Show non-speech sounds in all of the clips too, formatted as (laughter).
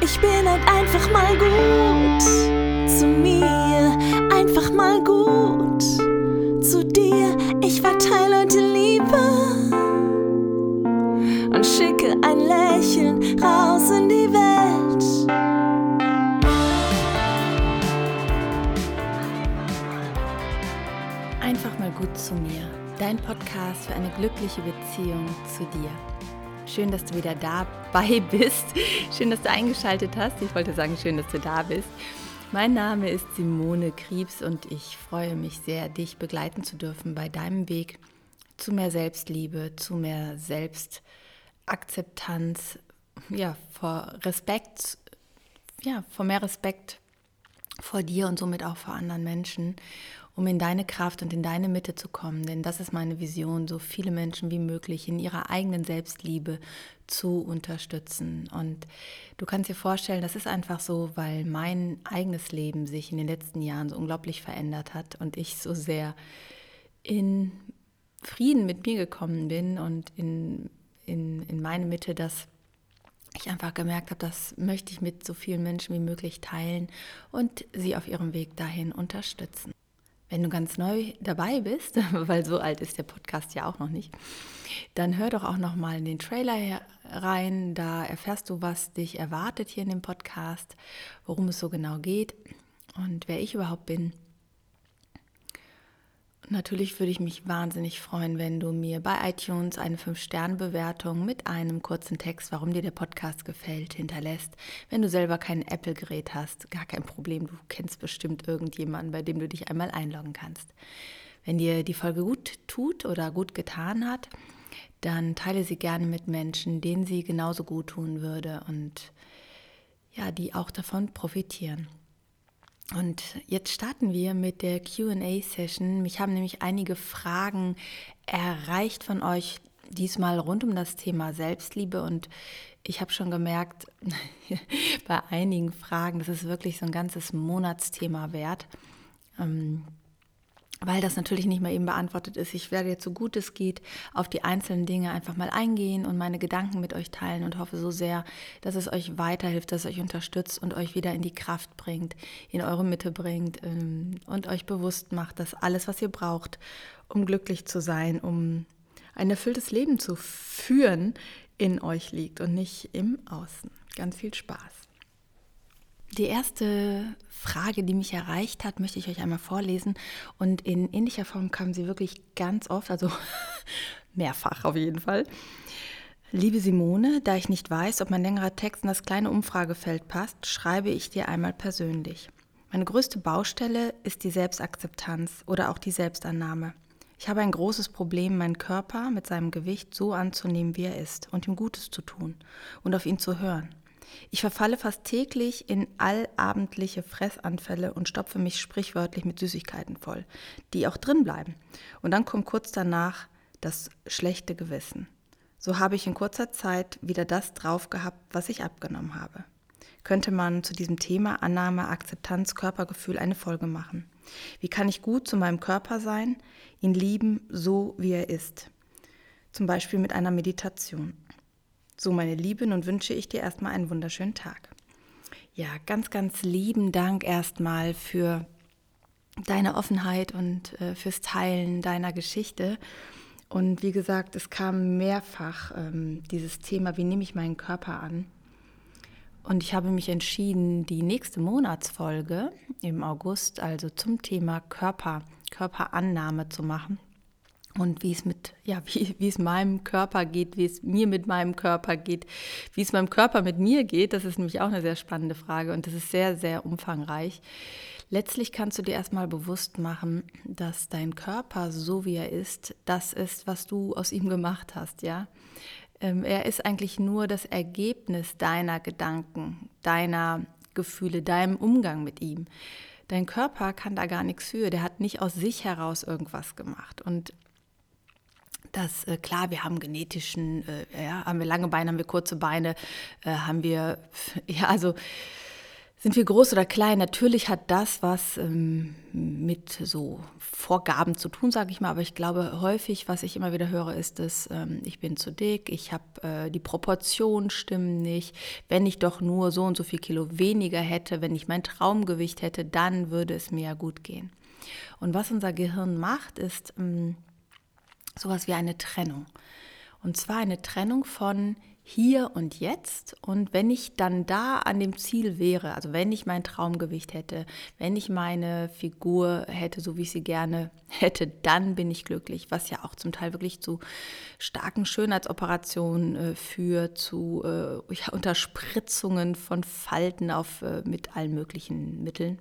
Ich bin halt einfach mal gut zu mir, einfach mal gut zu dir. Ich verteile heute Liebe und schicke ein Lächeln raus in die Welt. Einfach mal gut zu mir. Dein Podcast für eine glückliche Beziehung zu dir. Schön, dass du wieder dabei (laughs) bist. Schön, dass du eingeschaltet hast. Ich wollte sagen, schön, dass du da bist. Mein Name ist Simone Kriebs und ich freue mich sehr, dich begleiten zu dürfen bei deinem Weg zu mehr Selbstliebe, zu mehr Selbstakzeptanz, ja, vor Respekt, ja, vor mehr Respekt vor dir und somit auch vor anderen Menschen um in deine Kraft und in deine Mitte zu kommen. Denn das ist meine Vision, so viele Menschen wie möglich in ihrer eigenen Selbstliebe zu unterstützen. Und du kannst dir vorstellen, das ist einfach so, weil mein eigenes Leben sich in den letzten Jahren so unglaublich verändert hat und ich so sehr in Frieden mit mir gekommen bin und in, in, in meine Mitte, dass ich einfach gemerkt habe, das möchte ich mit so vielen Menschen wie möglich teilen und sie auf ihrem Weg dahin unterstützen. Wenn du ganz neu dabei bist, (laughs) weil so alt ist der Podcast ja auch noch nicht, dann hör doch auch noch mal in den Trailer rein. Da erfährst du, was dich erwartet hier in dem Podcast, worum es so genau geht und wer ich überhaupt bin Natürlich würde ich mich wahnsinnig freuen, wenn du mir bei iTunes eine 5-Sterne-Bewertung mit einem kurzen Text, warum dir der Podcast gefällt, hinterlässt. Wenn du selber kein Apple-Gerät hast, gar kein Problem, du kennst bestimmt irgendjemanden, bei dem du dich einmal einloggen kannst. Wenn dir die Folge gut tut oder gut getan hat, dann teile sie gerne mit Menschen, denen sie genauso gut tun würde und ja, die auch davon profitieren. Und jetzt starten wir mit der QA-Session. Mich haben nämlich einige Fragen erreicht von euch, diesmal rund um das Thema Selbstliebe. Und ich habe schon gemerkt, (laughs) bei einigen Fragen, das ist wirklich so ein ganzes Monatsthema wert. Weil das natürlich nicht mehr eben beantwortet ist. Ich werde jetzt so gut es geht auf die einzelnen Dinge einfach mal eingehen und meine Gedanken mit euch teilen und hoffe so sehr, dass es euch weiterhilft, dass es euch unterstützt und euch wieder in die Kraft bringt, in eure Mitte bringt ähm, und euch bewusst macht, dass alles, was ihr braucht, um glücklich zu sein, um ein erfülltes Leben zu führen, in euch liegt und nicht im Außen. Ganz viel Spaß. Die erste Frage, die mich erreicht hat, möchte ich euch einmal vorlesen. Und in ähnlicher Form kam sie wirklich ganz oft, also (laughs) mehrfach auf jeden Fall. Liebe Simone, da ich nicht weiß, ob mein längerer Text in das kleine Umfragefeld passt, schreibe ich dir einmal persönlich. Meine größte Baustelle ist die Selbstakzeptanz oder auch die Selbstannahme. Ich habe ein großes Problem, meinen Körper mit seinem Gewicht so anzunehmen, wie er ist und ihm Gutes zu tun und auf ihn zu hören. Ich verfalle fast täglich in allabendliche Fressanfälle und stopfe mich sprichwörtlich mit Süßigkeiten voll, die auch drin bleiben. Und dann kommt kurz danach das schlechte Gewissen. So habe ich in kurzer Zeit wieder das drauf gehabt, was ich abgenommen habe. Könnte man zu diesem Thema Annahme, Akzeptanz, Körpergefühl eine Folge machen. Wie kann ich gut zu meinem Körper sein, ihn lieben, so wie er ist? Zum Beispiel mit einer Meditation. So, meine Liebe, nun wünsche ich dir erstmal einen wunderschönen Tag. Ja, ganz, ganz lieben Dank erstmal für deine Offenheit und äh, fürs Teilen deiner Geschichte. Und wie gesagt, es kam mehrfach ähm, dieses Thema, wie nehme ich meinen Körper an? Und ich habe mich entschieden, die nächste Monatsfolge im August, also zum Thema Körper, Körperannahme zu machen und wie es mit, ja, (laughs) wie, wie es meinem Körper geht, wie es mir mit meinem Körper geht, wie es meinem Körper mit mir geht, das ist nämlich auch eine sehr spannende Frage und das ist sehr, sehr umfangreich. Letztlich kannst du dir erstmal bewusst machen, dass dein Körper, so wie er ist, das ist, was du aus ihm gemacht hast, ja. Ähm, er ist eigentlich nur das Ergebnis deiner Gedanken, deiner Gefühle, deinem Umgang mit ihm. Dein Körper kann da gar nichts für. Der hat nicht aus sich heraus irgendwas gemacht. Und dass äh, klar, wir haben genetischen, äh, ja, haben wir lange Beine, haben wir kurze Beine, äh, haben wir, (laughs) ja, also sind wir groß oder klein? Natürlich hat das was ähm, mit so Vorgaben zu tun, sage ich mal. Aber ich glaube, häufig, was ich immer wieder höre, ist, dass ähm, ich bin zu dick, ich habe äh, die Proportionen stimmen nicht. Wenn ich doch nur so und so viel Kilo weniger hätte, wenn ich mein Traumgewicht hätte, dann würde es mir ja gut gehen. Und was unser Gehirn macht, ist ähm, sowas wie eine Trennung. Und zwar eine Trennung von hier und jetzt. Und wenn ich dann da an dem Ziel wäre, also wenn ich mein Traumgewicht hätte, wenn ich meine Figur hätte, so wie ich sie gerne (laughs) hätte, dann bin ich glücklich, was ja auch zum Teil wirklich zu starken Schönheitsoperationen äh, führt, zu äh, ja, (laughs) Unterspritzungen von Falten auf, äh, mit allen möglichen Mitteln.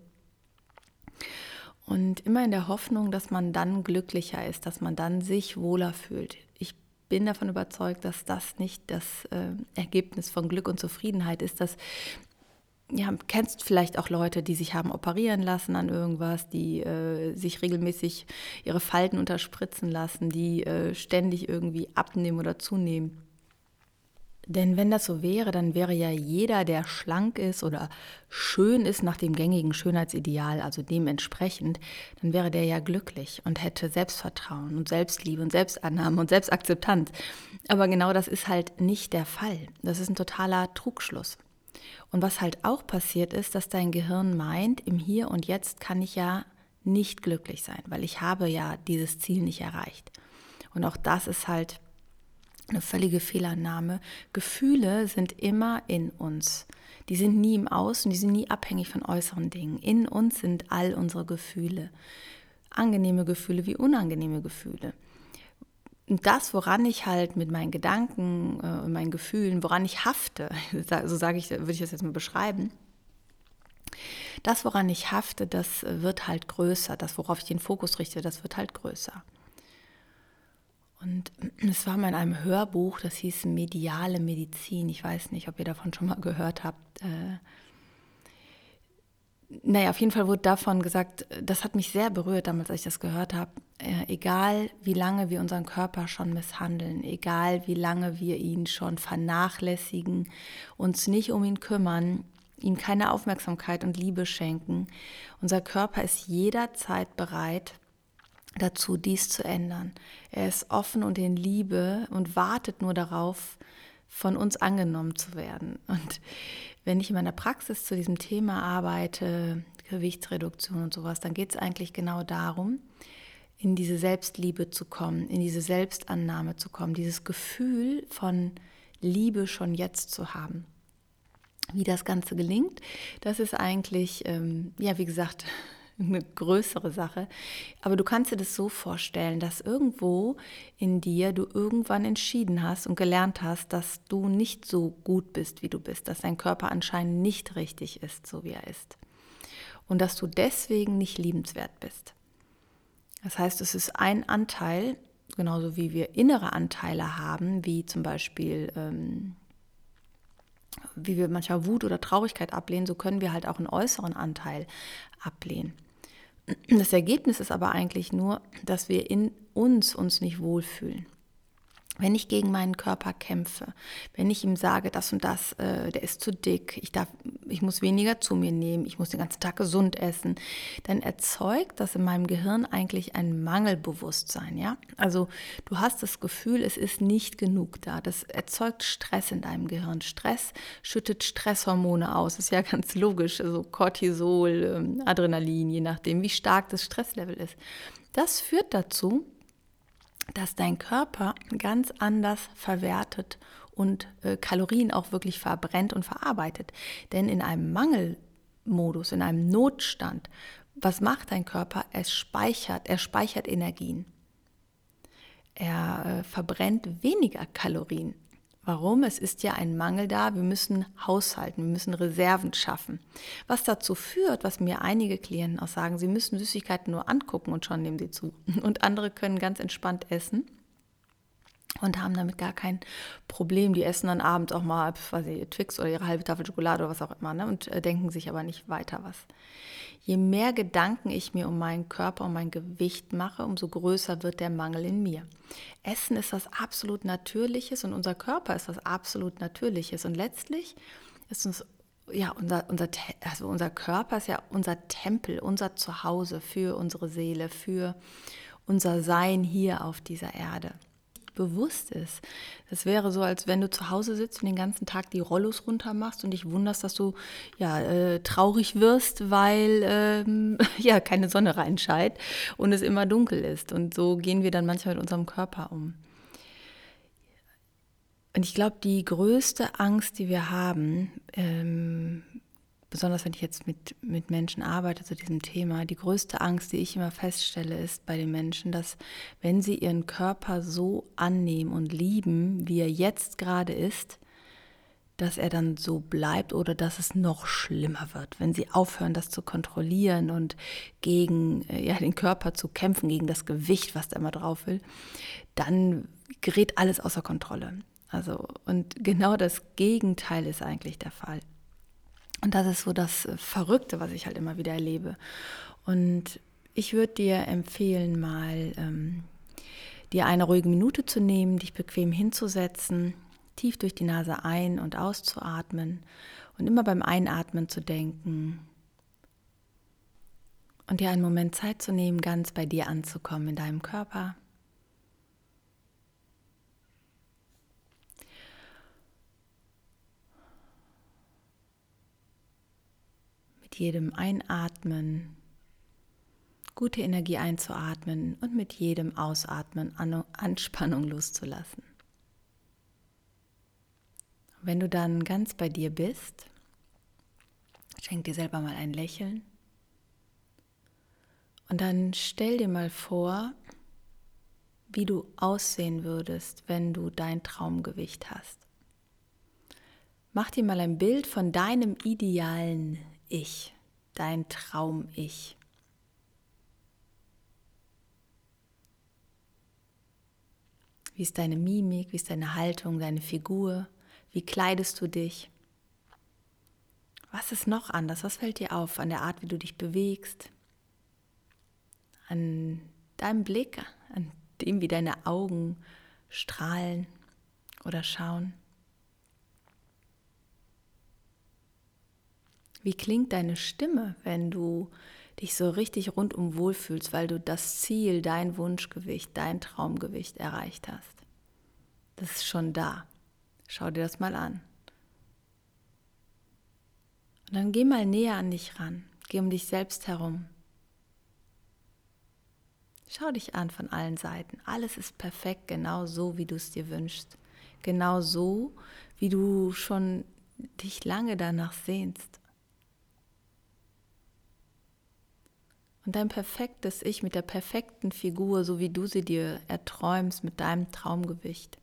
Und immer in der Hoffnung, dass man dann glücklicher ist, dass man dann sich wohler fühlt bin davon überzeugt, dass das nicht das äh, Ergebnis von Glück und Zufriedenheit ist. Dass ja, kennst vielleicht auch Leute, die sich haben operieren lassen an irgendwas, die äh, sich regelmäßig ihre Falten unterspritzen lassen, die äh, ständig irgendwie abnehmen oder zunehmen. Denn wenn das so wäre, dann wäre ja jeder, der schlank ist oder schön ist nach dem gängigen Schönheitsideal, also dementsprechend, dann wäre der ja glücklich und hätte Selbstvertrauen und Selbstliebe und Selbstannahme und Selbstakzeptanz. Aber genau das ist halt nicht der Fall. Das ist ein totaler Trugschluss. Und was halt auch passiert ist, dass dein Gehirn meint, im Hier und Jetzt kann ich ja nicht glücklich sein, weil ich habe ja dieses Ziel nicht erreicht. Und auch das ist halt eine völlige Fehlannahme. Gefühle sind immer in uns. Die sind nie im Außen, die sind nie abhängig von äußeren Dingen. In uns sind all unsere Gefühle. Angenehme Gefühle wie unangenehme Gefühle. Und das, woran ich halt mit meinen Gedanken äh, und meinen Gefühlen, woran ich hafte, (laughs) so sage ich, würde ich das jetzt mal beschreiben, das, woran ich hafte, das wird halt größer. Das, worauf ich den Fokus richte, das wird halt größer. Und (clears throat) es war mal in einem Hörbuch, das hieß Mediale Medizin. Ich weiß nicht, ob ihr davon schon mal gehört habt. Äh, naja, auf jeden Fall wurde davon gesagt, das hat mich sehr berührt damals, als ich das gehört habe. Äh, egal, wie lange wir unseren Körper schon misshandeln, egal, wie lange wir ihn schon vernachlässigen, uns nicht um ihn kümmern, ihm keine Aufmerksamkeit und Liebe schenken, unser Körper ist jederzeit bereit, dazu, dies zu ändern. Er ist offen und in Liebe und wartet nur darauf, von uns angenommen zu werden. Und wenn ich in meiner Praxis zu diesem Thema arbeite, Gewichtsreduktion und sowas, dann geht es eigentlich genau darum, in diese Selbstliebe zu kommen, in diese Selbstannahme zu kommen, dieses Gefühl von Liebe schon jetzt zu haben. Wie das Ganze gelingt, das ist eigentlich, ähm, ja, wie gesagt, (laughs) eine größere Sache. Aber du kannst dir das so vorstellen, dass irgendwo in dir du irgendwann entschieden hast und gelernt hast, dass du nicht so gut bist, wie du bist, dass dein Körper anscheinend nicht richtig ist, so wie er ist. Und dass du deswegen nicht liebenswert bist. Das heißt, es ist ein Anteil, genauso wie wir innere Anteile haben, wie zum Beispiel ähm, wie wir manchmal Wut oder Traurigkeit ablehnen, so können wir halt auch einen äußeren Anteil ablehnen. Das Ergebnis ist aber eigentlich nur, dass wir in uns uns nicht wohlfühlen. Wenn ich gegen meinen Körper kämpfe, wenn ich ihm sage, das und das, äh, der ist zu dick, ich, darf, ich muss weniger zu mir nehmen, ich muss den ganzen Tag gesund essen, dann erzeugt das in meinem Gehirn eigentlich ein Mangelbewusstsein. Ja? Also du hast das Gefühl, es ist nicht genug da. Das erzeugt Stress in deinem Gehirn. Stress schüttet Stresshormone aus, ist ja (laughs) ganz logisch, also Cortisol, ähm, Adrenalin, je nachdem, wie stark das Stresslevel ist. Das führt dazu, dass dein Körper ganz anders verwertet und äh, Kalorien auch wirklich verbrennt und verarbeitet. Denn in einem Mangelmodus, in einem Notstand, was macht dein Körper? Es speichert, er speichert Energien. Er äh, verbrennt weniger Kalorien. Warum? Es ist ja ein Mangel da. Wir müssen haushalten, wir müssen Reserven schaffen. Was dazu führt, was mir einige Klienten auch sagen, sie müssen Süßigkeiten nur angucken und schon nehmen sie zu. (laughs) Und andere können ganz entspannt essen und haben damit gar kein Problem. Die essen dann abends auch mal, weiß ich, Twix oder ihre halbe Tafel Schokolade oder was auch immer ne? und äh, denken sich aber nicht weiter was. Je mehr Gedanken ich mir um meinen Körper, um mein Gewicht mache, umso größer wird der Mangel in mir. Essen ist was absolut Natürliches und unser Körper ist was absolut Natürliches. Und letztlich ist uns ja, unser, unser, also unser Körper ist ja unser Tempel, unser Zuhause für unsere Seele, für unser Sein hier auf dieser Erde. Bewusst ist. Das wäre so, als wenn du zu Hause sitzt und den ganzen Tag die Rollos runter machst und dich wunderst, dass du ja äh, traurig wirst, weil ähm, (laughs) ja keine Sonne reinscheint und es immer dunkel ist. Und so gehen wir dann manchmal mit unserem Körper um. Und ich glaube, die größte Angst, die wir haben, ähm, besonders wenn ich jetzt mit, mit Menschen arbeite zu diesem Thema, die größte Angst, die ich immer feststelle, ist bei den Menschen, dass wenn sie ihren Körper so annehmen und lieben, wie er jetzt gerade ist, dass er dann so bleibt oder dass es noch schlimmer wird, wenn sie aufhören, das zu kontrollieren und gegen äh, ja, den Körper zu kämpfen, gegen das Gewicht, was da immer drauf will, dann gerät alles außer Kontrolle. Also, und genau das Gegenteil ist eigentlich der Fall. Und das ist so das Verrückte, was ich halt immer wieder erlebe. Und ich würde dir empfehlen, mal ähm, dir eine ruhige Minute zu nehmen, dich bequem hinzusetzen, tief durch die Nase ein- und auszuatmen und immer beim Einatmen zu denken und dir einen Moment Zeit zu nehmen, ganz bei dir anzukommen in deinem Körper. Jedem Einatmen gute Energie einzuatmen und mit jedem Ausatmen Anspannung loszulassen. Wenn du dann ganz bei dir bist, schenk dir selber mal ein Lächeln und dann stell dir mal vor, wie du aussehen würdest, wenn du dein Traumgewicht hast. Mach dir mal ein Bild von deinem idealen ich, dein Traum-Ich. Wie ist deine Mimik, wie ist deine Haltung, deine Figur, wie kleidest du dich? Was ist noch anders? Was fällt dir auf an der Art, wie du dich bewegst? An deinem Blick, an dem, wie deine Augen strahlen oder schauen? Wie klingt deine Stimme, wenn du dich so richtig rundum wohlfühlst, weil du das Ziel, dein Wunschgewicht, dein Traumgewicht erreicht hast? Das ist schon da. Schau dir das mal an. Und dann geh mal näher an dich ran. Geh um dich selbst herum. Schau dich an von allen Seiten. Alles ist perfekt, genau so, wie du es dir wünschst. Genau so, wie du schon dich lange danach sehnst. Und dein perfektes Ich mit der perfekten Figur, so wie du sie dir erträumst, mit deinem Traumgewicht,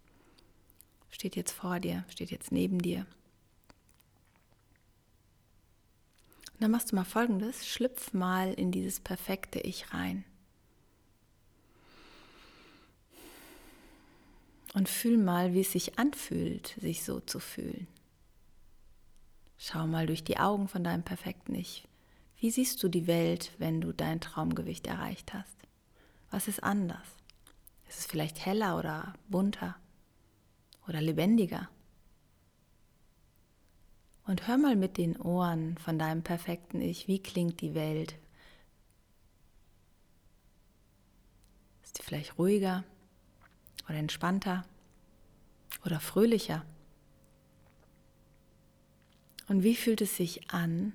steht jetzt vor dir, steht jetzt neben dir. Und dann machst du mal folgendes: Schlüpf mal in dieses perfekte Ich rein. Und fühl mal, wie es sich anfühlt, sich so zu fühlen. Schau mal durch die Augen von deinem perfekten Ich. Wie siehst du die Welt, wenn du dein Traumgewicht erreicht hast? Was ist anders? Ist es vielleicht heller oder bunter oder lebendiger? Und hör mal mit den Ohren von deinem perfekten Ich, wie klingt die Welt? Ist sie vielleicht ruhiger oder entspannter oder fröhlicher? Und wie fühlt es sich an,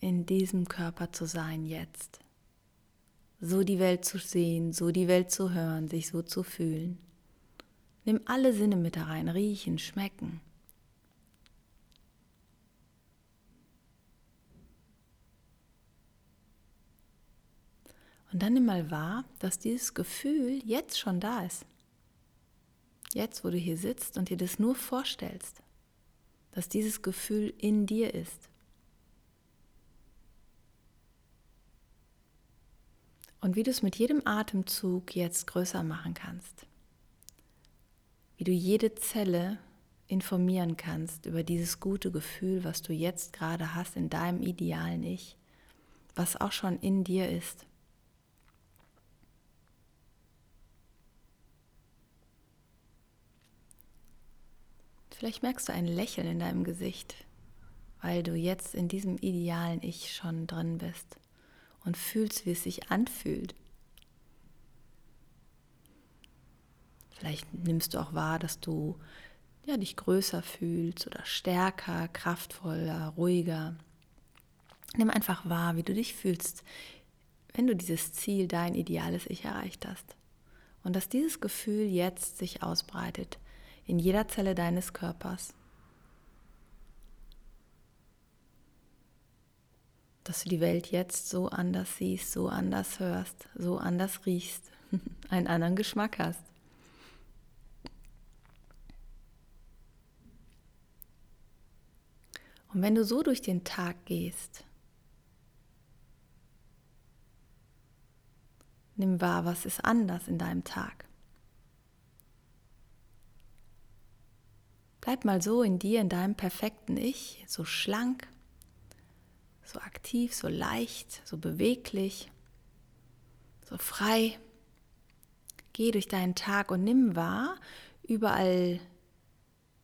in diesem Körper zu sein jetzt. So die Welt zu sehen, so die Welt zu hören, sich so zu fühlen. Nimm alle Sinne mit da rein, riechen, schmecken. Und dann nimm mal wahr, dass dieses Gefühl jetzt schon da ist. Jetzt, wo du hier sitzt und dir das nur vorstellst, dass dieses Gefühl in dir ist. Und wie du es mit jedem Atemzug jetzt größer machen kannst. Wie du jede Zelle informieren kannst über dieses gute Gefühl, was du jetzt gerade hast in deinem idealen Ich, was auch schon in dir ist. Vielleicht merkst du ein Lächeln in deinem Gesicht, weil du jetzt in diesem idealen Ich schon drin bist und fühlst, wie es sich anfühlt. Vielleicht nimmst du auch wahr, dass du ja, dich größer fühlst oder stärker, kraftvoller, ruhiger. Nimm einfach wahr, wie du dich fühlst, wenn du dieses Ziel, dein ideales Ich erreicht hast. Und dass dieses Gefühl jetzt sich ausbreitet in jeder Zelle deines Körpers. Dass du die Welt jetzt so anders siehst, so anders hörst, so anders riechst, (laughs) einen anderen Geschmack hast. Und wenn du so durch den Tag gehst, nimm wahr, was ist anders in deinem Tag. Bleib mal so in dir, in deinem perfekten Ich, so schlank, so aktiv, so leicht, so beweglich, so frei. Geh durch deinen Tag und nimm wahr, überall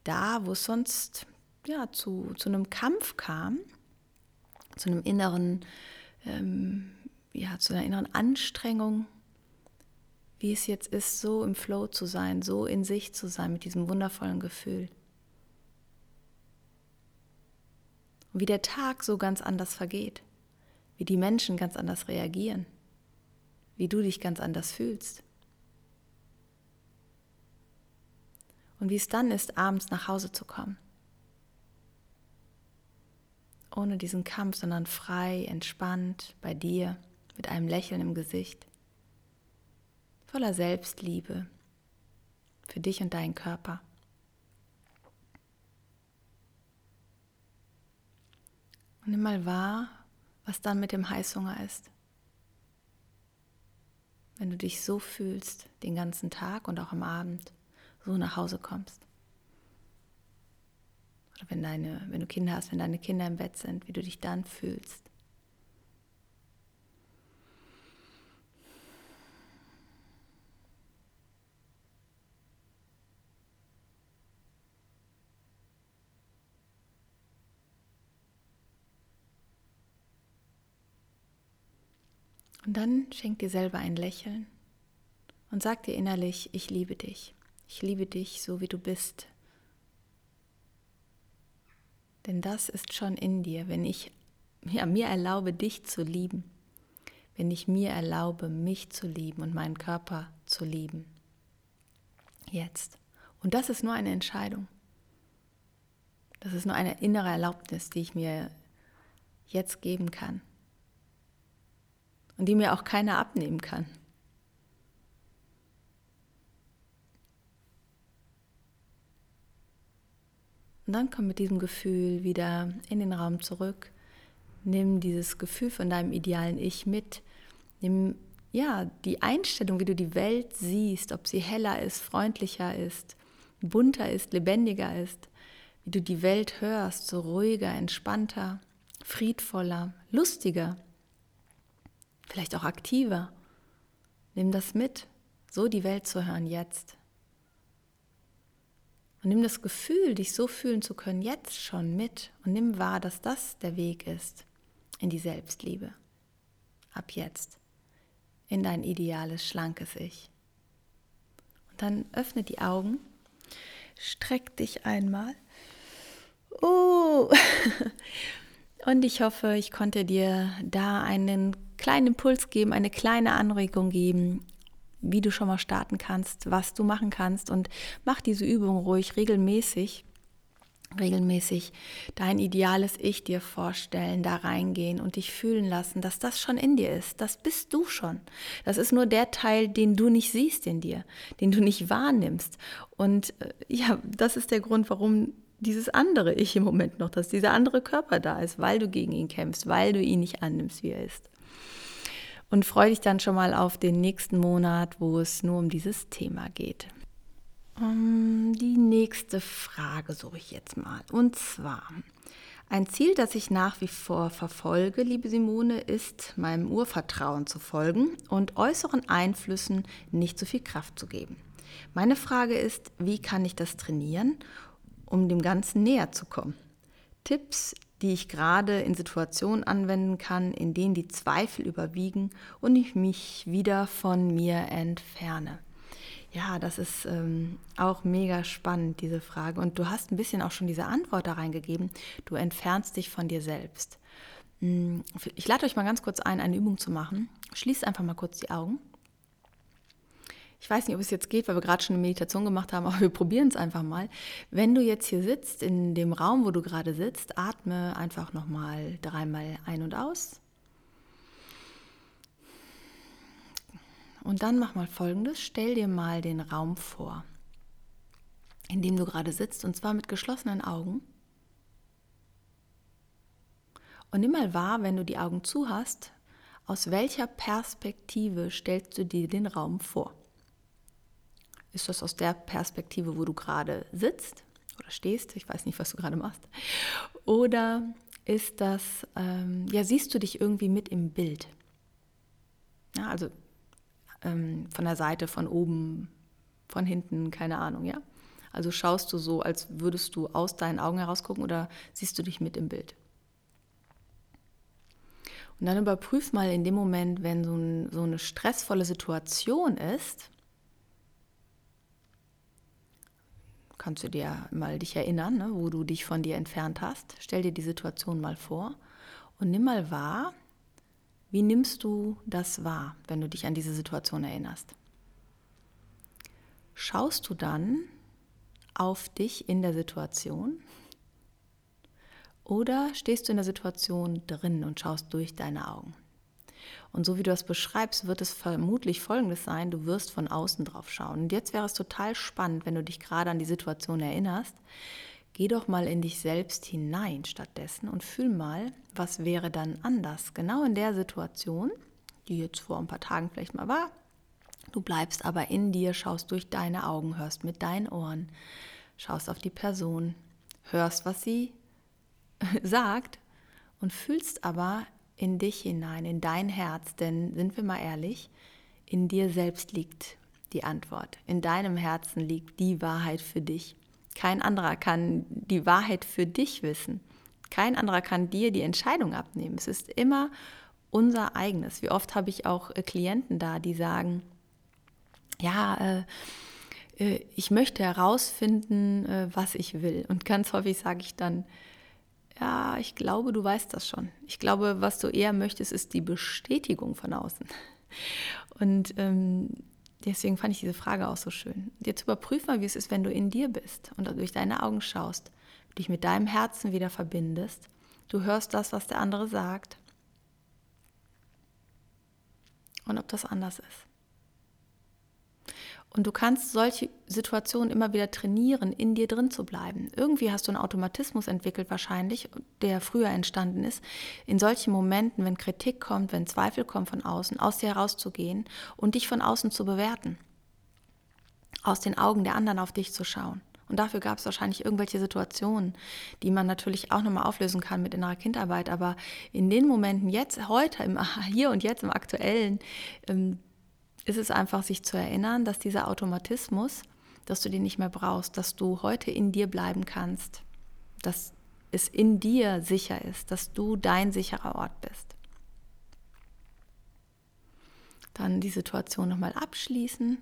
da, wo es sonst ja, zu, zu einem Kampf kam, zu einem inneren, ähm, ja, zu einer inneren Anstrengung, wie es jetzt ist, so im Flow zu sein, so in sich zu sein mit diesem wundervollen Gefühl. Und wie der Tag so ganz anders vergeht, wie die Menschen ganz anders reagieren, wie du dich ganz anders fühlst. Und wie es dann ist, abends nach Hause zu kommen. Ohne diesen Kampf, sondern frei, entspannt, bei dir, mit einem Lächeln im Gesicht, voller Selbstliebe für dich und deinen Körper. Und nimm mal wahr, was dann mit dem Heißhunger ist. Wenn du dich so fühlst, den ganzen Tag und auch am Abend, so nach Hause kommst. Oder wenn, deine, wenn du Kinder hast, wenn deine Kinder im Bett sind, wie du dich dann fühlst. Und dann schenk dir selber ein Lächeln und sag dir innerlich, ich liebe dich. Ich liebe dich so, wie du bist. Denn das ist schon in dir, wenn ich ja, mir erlaube, dich zu lieben. Wenn ich mir erlaube, mich zu lieben und meinen Körper zu lieben. Jetzt. Und das ist nur eine Entscheidung. Das ist nur eine innere Erlaubnis, die ich mir jetzt geben kann und die mir auch keiner abnehmen kann. Und dann komm mit diesem Gefühl wieder in den Raum zurück. Nimm dieses Gefühl von deinem idealen Ich mit. Nimm ja die Einstellung, wie du die Welt siehst, ob sie heller ist, freundlicher ist, bunter ist, lebendiger ist, wie du die Welt hörst, so ruhiger, entspannter, friedvoller, lustiger vielleicht auch aktiver. Nimm das mit, so die Welt zu hören jetzt. Und nimm das Gefühl, dich so fühlen zu können, jetzt schon mit und nimm wahr, dass das der Weg ist in die Selbstliebe. Ab jetzt. In dein ideales, schlankes Ich. Und dann öffne die Augen, streck dich einmal. Oh! (laughs) Und ich hoffe, ich konnte dir da einen kleinen Impuls geben, eine kleine Anregung geben, wie du schon mal starten kannst, was du machen kannst. Und mach diese Übung ruhig regelmäßig. Regelmäßig dein ideales Ich dir vorstellen, da reingehen und dich fühlen lassen, dass das schon in dir ist. Das bist du schon. Das ist nur der Teil, den du nicht siehst in dir, den du nicht wahrnimmst. Und äh, ja, das ist der Grund, warum dieses andere Ich im Moment noch, dass dieser andere Körper da ist, weil du gegen ihn kämpfst, weil du ihn nicht annimmst, wie er ist. Und freue dich dann schon mal auf den nächsten Monat, wo es nur um dieses Thema geht. Um, die nächste Frage suche ich jetzt mal. Und zwar, ein Ziel, das ich nach wie vor verfolge, liebe Simone, ist, meinem Urvertrauen zu folgen und äußeren Einflüssen nicht so viel Kraft zu geben. Meine Frage ist, wie kann ich das trainieren um dem Ganzen näher zu kommen. Tipps, die ich gerade in Situationen anwenden kann, in denen die Zweifel überwiegen und ich mich wieder von mir entferne. Ja, das ist ähm, auch mega spannend, diese Frage. Und du hast ein bisschen auch schon diese Antwort da reingegeben. Du entfernst dich von dir selbst. Hm, ich lade euch mal ganz kurz ein, eine Übung zu machen. Schließt einfach mal kurz die Augen. Ich weiß nicht, ob es jetzt geht, weil wir gerade schon eine Meditation gemacht haben, (laughs) aber wir probieren es einfach mal. Wenn du jetzt hier sitzt, in dem Raum, wo du gerade sitzt, atme einfach nochmal dreimal ein und aus. Und dann mach mal folgendes: Stell dir mal den Raum vor, in dem du gerade sitzt, und zwar mit geschlossenen Augen. Und nimm mal wahr, wenn du die Augen zu hast, aus welcher Perspektive stellst du dir den Raum vor? Ist das aus der Perspektive, wo du gerade sitzt oder stehst? Ich weiß nicht, was du gerade machst. Oder ist das, ähm, ja, siehst du dich irgendwie mit im Bild? Ja, also ähm, von der Seite, von oben, von hinten, keine Ahnung, ja? Also schaust du so, als würdest du aus deinen Augen heraus gucken oder siehst du dich mit im Bild? Und dann überprüf mal in dem Moment, wenn so, ein, so eine stressvolle Situation ist, kannst du dir mal dich erinnern, ne, wo du dich von dir entfernt hast. Stell dir die Situation mal vor und nimm mal wahr, wie nimmst du das wahr, wenn du dich an diese Situation erinnerst. Schaust du dann auf dich in der Situation oder stehst du in der Situation drin und schaust durch deine Augen? Und so wie du das beschreibst, wird es vermutlich Folgendes sein, du wirst von außen drauf schauen. Und jetzt wäre es total spannend, wenn du dich gerade an die Situation erinnerst. Geh doch mal in dich selbst hinein stattdessen und fühl mal, was wäre dann anders. Genau in der Situation, die jetzt vor ein paar Tagen vielleicht mal war. Du bleibst aber in dir, schaust durch deine Augen, hörst mit deinen Ohren, schaust auf die Person, hörst, was sie (laughs) sagt und fühlst aber in dich hinein, in dein Herz, denn sind wir mal ehrlich, in dir selbst liegt die Antwort. In deinem Herzen liegt die Wahrheit für dich. Kein anderer kann die Wahrheit für dich wissen. Kein anderer kann dir die Entscheidung abnehmen. Es ist immer unser eigenes. Wie oft habe ich auch äh, Klienten da, die sagen, ja, äh, äh, ich möchte herausfinden, was ich will. Und ganz häufig sage ich dann, ja, ich glaube, du weißt das schon. Ich glaube, was du eher möchtest, ist die Bestätigung von außen. Und ähm, deswegen fand ich diese Frage auch so schön. Jetzt überprüf mal, wie es ist, wenn du in dir bist und durch deine Augen schaust, dich mit deinem Herzen wieder verbindest. Du hörst das, was der andere sagt. Und ob das anders ist. Und du kannst solche Situationen immer wieder trainieren, in dir drin zu bleiben. Irgendwie hast du einen Automatismus entwickelt wahrscheinlich, der früher entstanden ist, in solchen Momenten, wenn Kritik kommt, wenn Zweifel kommen von außen, aus dir herauszugehen und dich von außen zu bewerten. Aus den Augen der anderen auf dich zu schauen. Und dafür gab es wahrscheinlich irgendwelche Situationen, die man natürlich auch nochmal auflösen kann mit innerer Kindarbeit. Aber in den Momenten jetzt, heute, im (laughs) Hier und Jetzt, im Aktuellen, ähm, ist es einfach, sich zu erinnern, dass dieser Automatismus, dass du den nicht mehr brauchst, dass du heute in dir bleiben kannst, dass es in dir sicher ist, dass du dein sicherer Ort bist. Dann die Situation nochmal abschließen,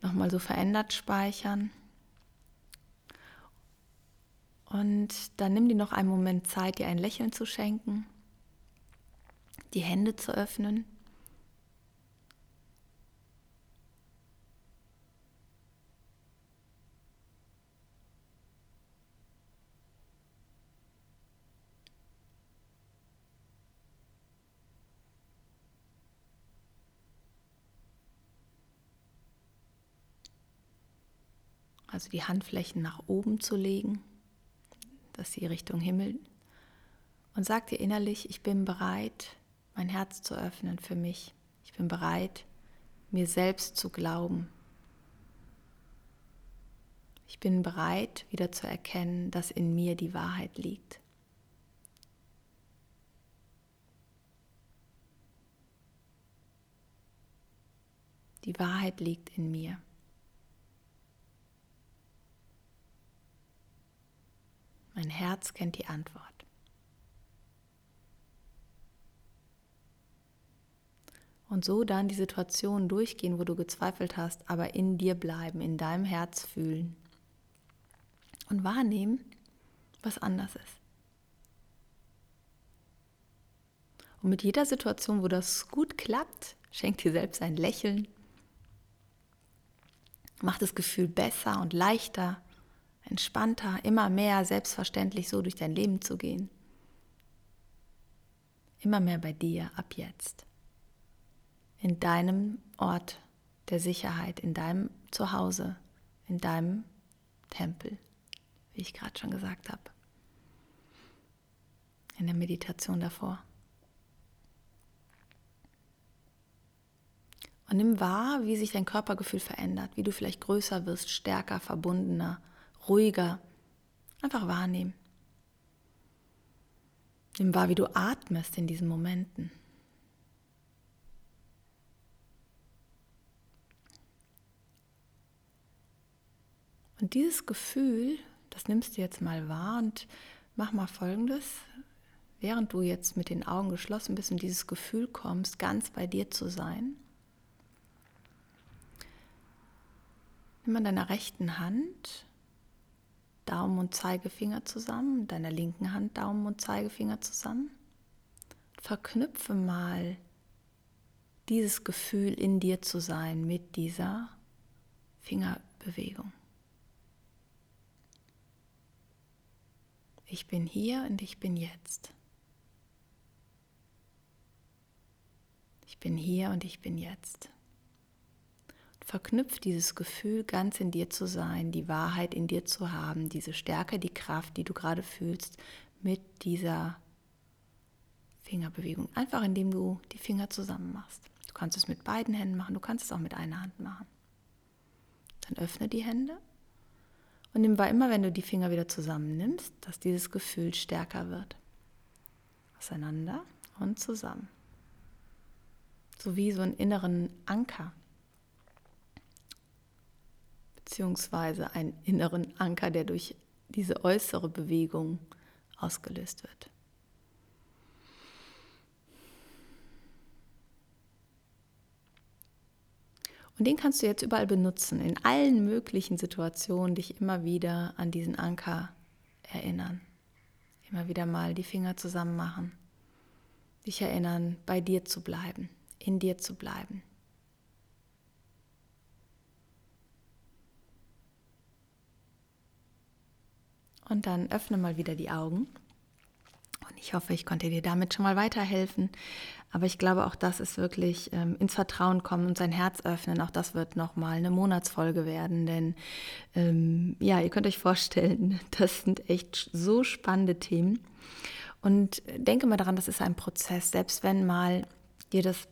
nochmal so verändert speichern. Und dann nimm dir noch einen Moment Zeit, dir ein Lächeln zu schenken, die Hände zu öffnen also die Handflächen nach oben zu legen, dass sie Richtung Himmel und sag dir innerlich, ich bin bereit, mein Herz zu öffnen für mich. Ich bin bereit, mir selbst zu glauben. Ich bin bereit, wieder zu erkennen, dass in mir die Wahrheit liegt. Die Wahrheit liegt in mir. Mein Herz kennt die Antwort. Und so dann die Situation durchgehen, wo du gezweifelt hast, aber in dir bleiben, in deinem Herz fühlen. Und wahrnehmen, was anders ist. Und mit jeder Situation, wo das gut klappt, schenkt dir selbst ein Lächeln. macht das Gefühl besser und leichter entspannter, immer mehr selbstverständlich so durch dein Leben zu gehen. Immer mehr bei dir ab jetzt in deinem Ort der Sicherheit, in deinem Zuhause, in deinem Tempel, wie ich gerade schon gesagt habe, in der Meditation davor. Und nimm wahr, wie sich dein Körpergefühl verändert, wie du vielleicht größer wirst, stärker, verbundener, ruhiger. Einfach wahrnehmen. Nimm wahr, wie du atmest in diesen Momenten. Und dieses Gefühl, das nimmst du jetzt mal wahr und mach mal Folgendes. Während du jetzt mit den Augen geschlossen bist und dieses Gefühl kommst, ganz bei dir zu sein, nimm an deiner rechten Hand Daumen und Zeigefinger zusammen, deiner linken Hand Daumen und Zeigefinger zusammen. Verknüpfe mal dieses Gefühl in dir zu sein mit dieser Fingerbewegung. Ich bin hier und ich bin jetzt. Ich bin hier und ich bin jetzt. Verknüpf dieses Gefühl, ganz in dir zu sein, die Wahrheit in dir zu haben, diese Stärke, die Kraft, die du gerade fühlst, mit dieser Fingerbewegung. Einfach indem du die Finger zusammen machst. Du kannst es mit beiden Händen machen, du kannst es auch mit einer Hand machen. Dann öffne die Hände und nimm wahr, immer wenn du die Finger wieder zusammennimmst, dass dieses Gefühl stärker wird. Auseinander und zusammen. So wie so einen inneren Anker. Beziehungsweise einen inneren Anker, der durch diese äußere Bewegung ausgelöst wird. Und den kannst du jetzt überall benutzen, in allen möglichen Situationen, dich immer wieder an diesen Anker erinnern. Immer wieder mal die Finger zusammen machen. Dich erinnern, bei dir zu bleiben, in dir zu bleiben. Und dann öffne mal wieder die Augen. Und ich hoffe, ich konnte dir damit schon mal weiterhelfen. Aber ich glaube, auch das ist wirklich ähm, ins Vertrauen kommen und sein Herz öffnen. Auch das wird nochmal eine Monatsfolge werden. Denn ähm, ja, ihr könnt euch vorstellen, (laughs) das sind echt so spannende Themen. Und denke mal daran, das ist ein Prozess. Selbst wenn mal dir das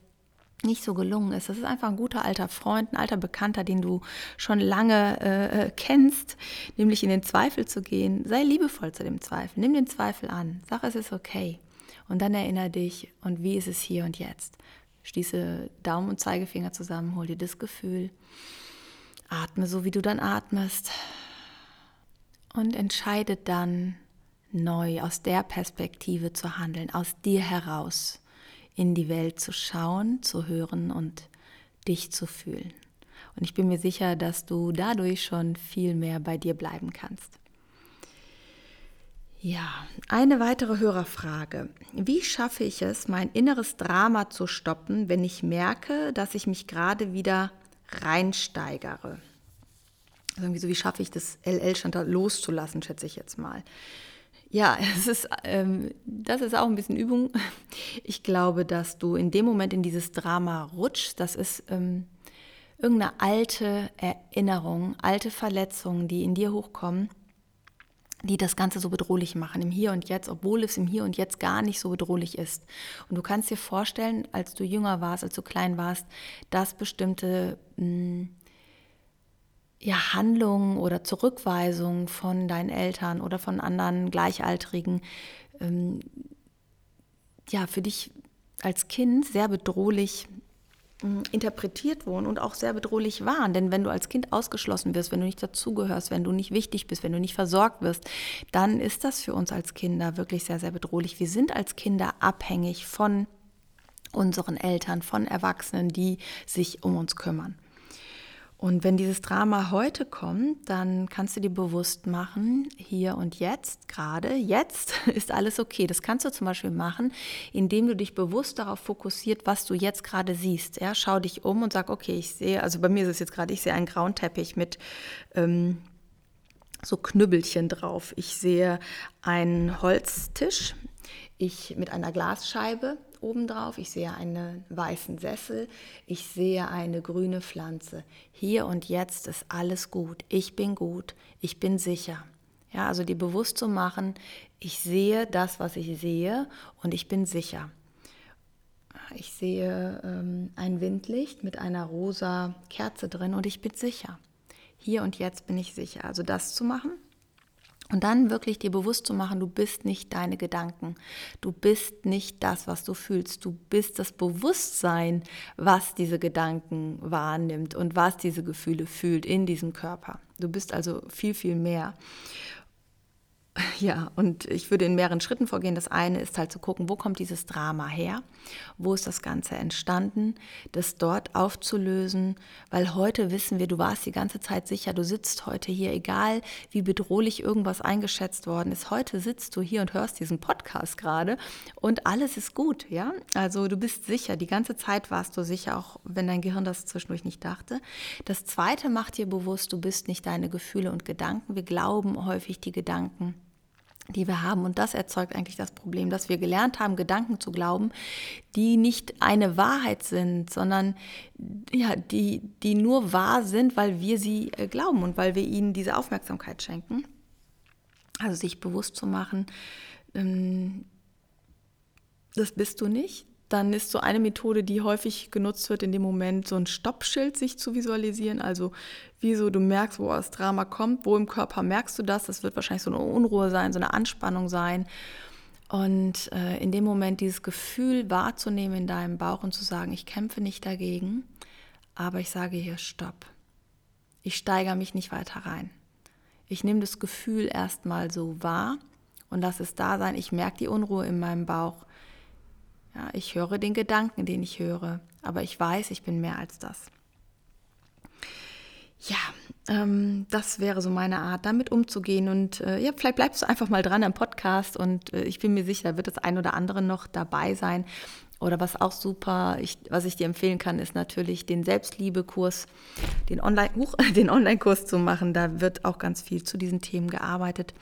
nicht so gelungen ist. Das ist einfach ein guter alter Freund, ein alter Bekannter, den du schon lange äh, äh, kennst, nämlich in den Zweifel zu gehen. Sei liebevoll zu dem Zweifel. Nimm den Zweifel an. Sag, es ist okay. Und dann erinnere dich, und wie ist es hier und jetzt? Schließe Daumen und Zeigefinger zusammen, hol dir das Gefühl. Atme so, wie du dann atmest. Und entscheide dann neu aus der Perspektive zu handeln, aus dir heraus in die Welt zu schauen, zu hören und dich zu fühlen. Und ich bin mir sicher, dass du dadurch schon viel mehr bei dir bleiben kannst. Ja, eine weitere Hörerfrage. Wie schaffe ich es, mein inneres Drama zu stoppen, wenn ich merke, dass ich mich gerade wieder reinsteigere? Also irgendwie so, wie schaffe ich das LL-Chantal loszulassen, schätze ich jetzt mal. Ja, (laughs) es ist, ähm, das ist auch ein bisschen Übung. Ich glaube, dass du in dem Moment in dieses Drama rutschst. Das ist ähm, irgendeine alte Erinnerung, alte Verletzungen, die in dir hochkommen, die das Ganze so bedrohlich machen im Hier und Jetzt, obwohl es im Hier und Jetzt gar nicht so bedrohlich ist. Und du kannst dir vorstellen, als du jünger warst, als du klein warst, dass bestimmte mh, hm, ja, Handlungen oder Zurückweisungen von deinen Eltern oder von anderen Gleichaltrigen ähm, ja, für dich als Kind sehr bedrohlich äh, interpretiert wurden und auch sehr bedrohlich waren. Denn wenn du als Kind ausgeschlossen wirst, wenn du nicht dazugehörst, wenn du nicht wichtig bist, wenn du nicht versorgt wirst, dann ist das für uns als Kinder wirklich sehr, sehr bedrohlich. Wir sind als Kinder abhängig von unseren Eltern, von Erwachsenen, die sich um uns kümmern. Und wenn dieses Drama heute kommt, dann kannst du dir bewusst machen, hier und jetzt, gerade jetzt (laughs) ist alles okay. Das kannst du zum Beispiel machen, indem du dich bewusst darauf fokussiert, was du jetzt gerade siehst. Ja, schau dich um und sag, okay, ich sehe, also bei mir ist es jetzt gerade, ich sehe einen grauen Teppich mit ähm, so Knüppelchen drauf. Ich sehe einen Holztisch, ich mit einer Glasscheibe obendrauf, ich sehe einen weißen Sessel, ich sehe eine grüne Pflanze. Hier und jetzt ist alles gut. Ich bin gut, ich bin sicher. Ja, also dir bewusst zu machen, ich sehe das, was ich sehe und ich bin sicher. Ich sehe ähm, ein Windlicht mit einer rosa Kerze drin und ich bin sicher. Hier und jetzt bin ich sicher. Also das zu machen und dann wirklich dir bewusst zu machen, du bist nicht deine Gedanken. Du bist nicht das, was du fühlst. Du bist das Bewusstsein, was diese Gedanken wahrnimmt und was diese Gefühle fühlt in diesem Körper. Du bist also viel, viel mehr. Ja, und ich würde in mehreren Schritten vorgehen. Das eine ist halt zu gucken, wo kommt dieses Drama her? Wo ist das Ganze entstanden? Das dort aufzulösen, weil heute wissen wir, du warst die ganze Zeit sicher, du sitzt heute hier, egal wie bedrohlich irgendwas eingeschätzt worden ist. Heute sitzt du hier und hörst diesen Podcast gerade und alles ist gut, ja? Also du bist sicher, die ganze Zeit warst du sicher, auch wenn dein Gehirn das zwischendurch nicht dachte. Das zweite macht dir bewusst, du bist nicht deine Gefühle und Gedanken. Wir glauben häufig die Gedanken die wir haben. Und das erzeugt eigentlich das Problem, dass wir gelernt haben, Gedanken zu glauben, die nicht eine Wahrheit sind, sondern ja, die, die nur wahr sind, weil wir sie äh, glauben und weil wir ihnen diese Aufmerksamkeit schenken. Also sich bewusst zu machen, ähm, das bist du nicht, dann ist so eine Methode, die häufig genutzt wird in dem Moment, so ein Stoppschild sich zu visualisieren. Also wie so du merkst, wo das Drama kommt, wo im Körper merkst du das. Das wird wahrscheinlich so eine Unruhe sein, so eine Anspannung sein. Und äh, in dem Moment dieses Gefühl wahrzunehmen in deinem Bauch und zu sagen, ich kämpfe nicht dagegen, aber ich sage hier Stopp. Ich steigere mich nicht weiter rein. Ich nehme das Gefühl erstmal so wahr und lasse es da sein. Ich merke die Unruhe in meinem Bauch ja, ich höre den Gedanken, den ich höre, aber ich weiß, ich bin mehr als das. Ja, ähm, das wäre so meine Art, damit umzugehen. Und äh, ja, vielleicht bleibst du einfach mal dran am Podcast und äh, ich bin mir sicher, da wird das ein oder andere noch dabei sein. Oder was auch super, ich, was ich dir empfehlen kann, ist natürlich den Selbstliebekurs, den Online, huch, (laughs) den Online-Kurs zu machen. Da wird auch ganz viel zu diesen Themen gearbeitet.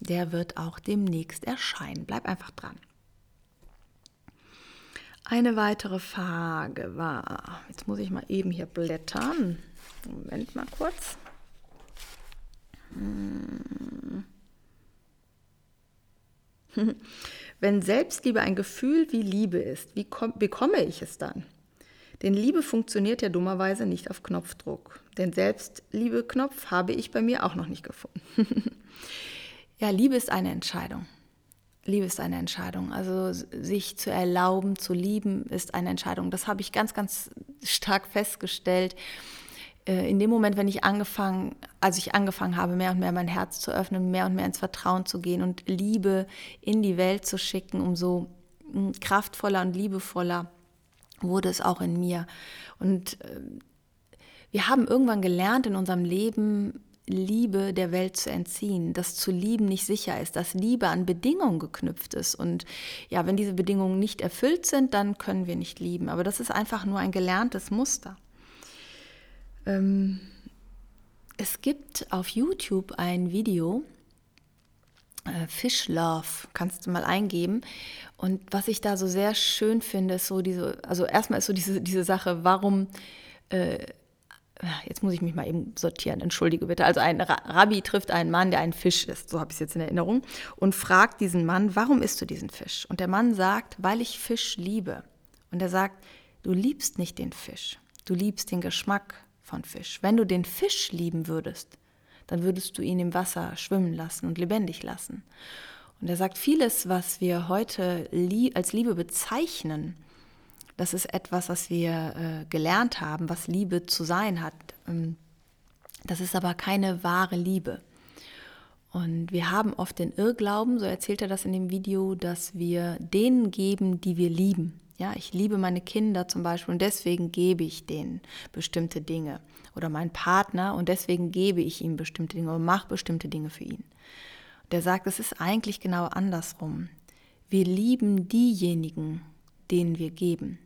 Der wird auch demnächst erscheinen. Bleib einfach dran. Eine weitere Frage war, jetzt muss ich mal eben hier blättern. Moment mal kurz. Hm. (laughs) Wenn Selbstliebe ein Gefühl wie Liebe ist, wie bekomme ich es dann? Denn Liebe funktioniert ja dummerweise nicht auf Knopfdruck. Den Selbstliebe-Knopf habe ich bei mir auch noch nicht gefunden. (laughs) ja, Liebe ist eine Entscheidung. Liebe ist eine Entscheidung. Also sich zu erlauben, zu lieben, ist eine Entscheidung. Das habe ich ganz, ganz stark festgestellt. Äh, in dem Moment, wenn ich angefangen, als ich angefangen habe, mehr und mehr mein Herz zu öffnen, mehr und mehr ins Vertrauen zu gehen und Liebe in die Welt zu schicken, umso hm, kraftvoller und liebevoller wurde es auch in mir. Und äh, wir haben irgendwann gelernt in unserem Leben, Liebe der Welt zu entziehen, dass zu lieben nicht sicher ist, dass Liebe an Bedingungen geknüpft ist. Und ja, wenn diese Bedingungen nicht erfüllt sind, dann können wir nicht lieben. Aber das ist einfach nur ein gelerntes Muster. Ähm, es gibt auf YouTube ein Video, äh, Fish Love, kannst du mal eingeben. Und was ich da so sehr schön finde, ist so diese, also erstmal ist so diese, diese Sache, warum äh, jetzt muss ich mich mal eben sortieren, entschuldige bitte. Also ein Rabbi trifft einen Mann, der ein Fisch isst, so habe ich es jetzt in Erinnerung, und fragt diesen Mann, warum isst du diesen Fisch? Und der Mann sagt, weil ich Fisch liebe. Und er sagt, du liebst nicht den Fisch, du liebst den Geschmack von Fisch. Wenn du den Fisch lieben würdest, dann würdest du ihn im Wasser schwimmen lassen und lebendig lassen. Und er sagt, vieles, was wir heute als Liebe bezeichnen, das ist etwas, was wir äh, gelernt haben, was Liebe zu sein hat. Ähm, das ist aber keine wahre Liebe. Und wir haben oft den Irrglauben, so erzählt er das in dem Video, dass wir denen geben, die wir lieben. Ja, ich liebe meine Kinder zum Beispiel und deswegen gebe ich denen bestimmte Dinge. Oder meinen Partner und deswegen gebe ich ihm bestimmte Dinge oder mache bestimmte Dinge für ihn. Der sagt, es ist eigentlich genau andersrum. Wir lieben diejenigen, denen wir geben.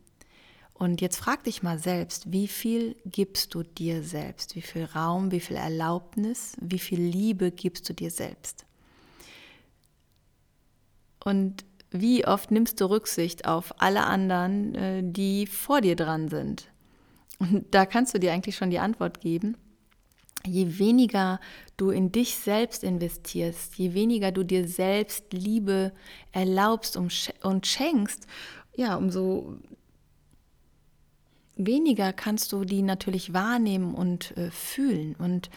Und jetzt frag dich mal selbst, wie viel gibst du dir selbst? Wie viel Raum, wie viel Erlaubnis, wie viel Liebe gibst du dir selbst? Und wie oft nimmst du Rücksicht auf alle anderen, äh, die vor dir dran sind? Und (laughs) da kannst du dir eigentlich schon die Antwort geben je weniger du in dich selbst investierst, je weniger du dir selbst Liebe erlaubst und schenkst, ja, umso weniger kannst du die natürlich wahrnehmen und äh, fühlen. Und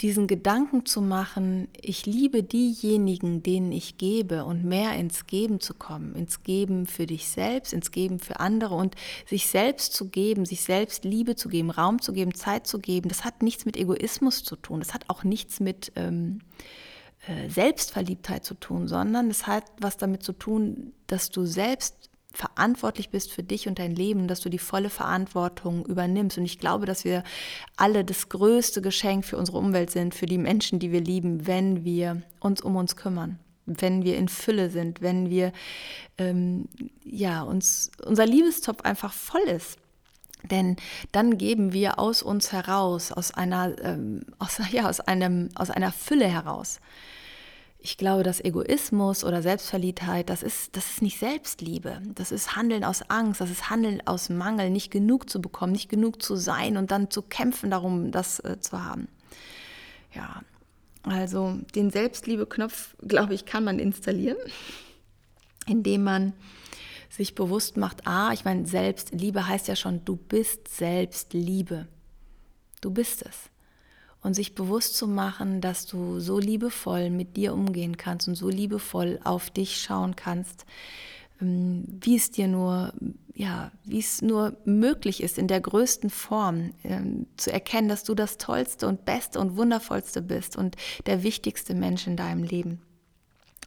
diesen Gedanken zu machen, ich liebe diejenigen, denen ich gebe und mehr ins Geben zu kommen, ins Geben für dich selbst, ins Geben für andere und sich selbst zu geben, sich selbst Liebe zu geben, Raum zu geben, Zeit zu geben, das hat nichts mit Egoismus zu tun, das hat auch nichts mit ähm, äh, Selbstverliebtheit zu tun, sondern es hat was damit zu tun, dass du selbst verantwortlich bist für dich und dein Leben, dass du die volle Verantwortung übernimmst. Und ich glaube, dass wir alle das größte Geschenk für unsere Umwelt sind, für die Menschen, die wir lieben, wenn wir uns um uns kümmern, wenn wir in Fülle sind, wenn wir ähm, ja uns unser Liebestopf einfach voll ist. Denn dann geben wir aus uns heraus, aus einer, ähm, aus, (laughs) ja, aus, einem, aus einer Fülle heraus ich glaube, dass Egoismus oder Selbstverliebtheit, das ist, das ist nicht Selbstliebe. Das ist Handeln aus Angst, das ist Handeln aus Mangel, nicht genug zu bekommen, nicht genug zu sein und dann zu kämpfen darum, das äh, zu haben. Ja, also den Selbstliebe-Knopf, glaube ich, kann man installieren, (laughs) indem man sich bewusst macht, ah, ich meine, Selbstliebe heißt ja schon, du bist Selbstliebe. Du bist es und sich bewusst zu machen, dass du so liebevoll mit dir umgehen kannst und so liebevoll auf dich schauen kannst, ähm, wie es dir nur, ja, wie es nur möglich ist, in der größten Form ähm, zu erkennen, dass du das Tollste und Beste und Wundervollste bist und der wichtigste Mensch in deinem Leben.